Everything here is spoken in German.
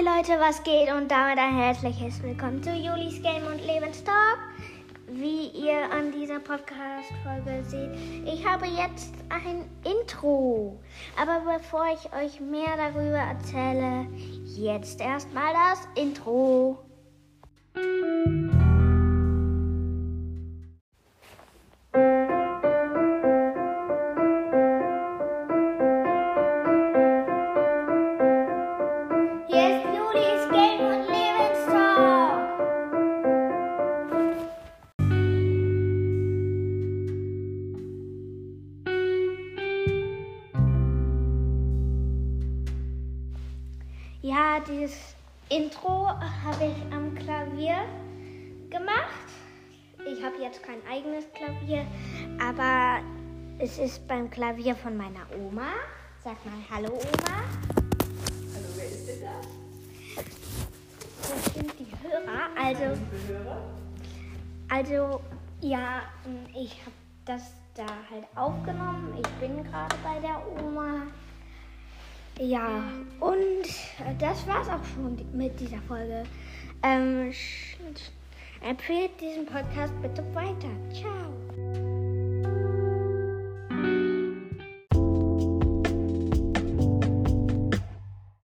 Leute, was geht? Und damit ein herzliches Willkommen zu Julis Game und Lebenstalk. Wie ihr an dieser Podcast-Folge seht, ich habe jetzt ein Intro. Aber bevor ich euch mehr darüber erzähle, jetzt erstmal das Intro. Ja, dieses Intro habe ich am Klavier gemacht. Ich habe jetzt kein eigenes Klavier, aber es ist beim Klavier von meiner Oma. Sag mal Hallo Oma. Hallo, wer ist denn da? Das sind die Hörer. Also, also ja, ich habe das da halt aufgenommen. Ich bin gerade bei der Oma. Ja, und das war's auch schon mit dieser Folge. Ähm, empfehlt diesen Podcast bitte weiter. Ciao.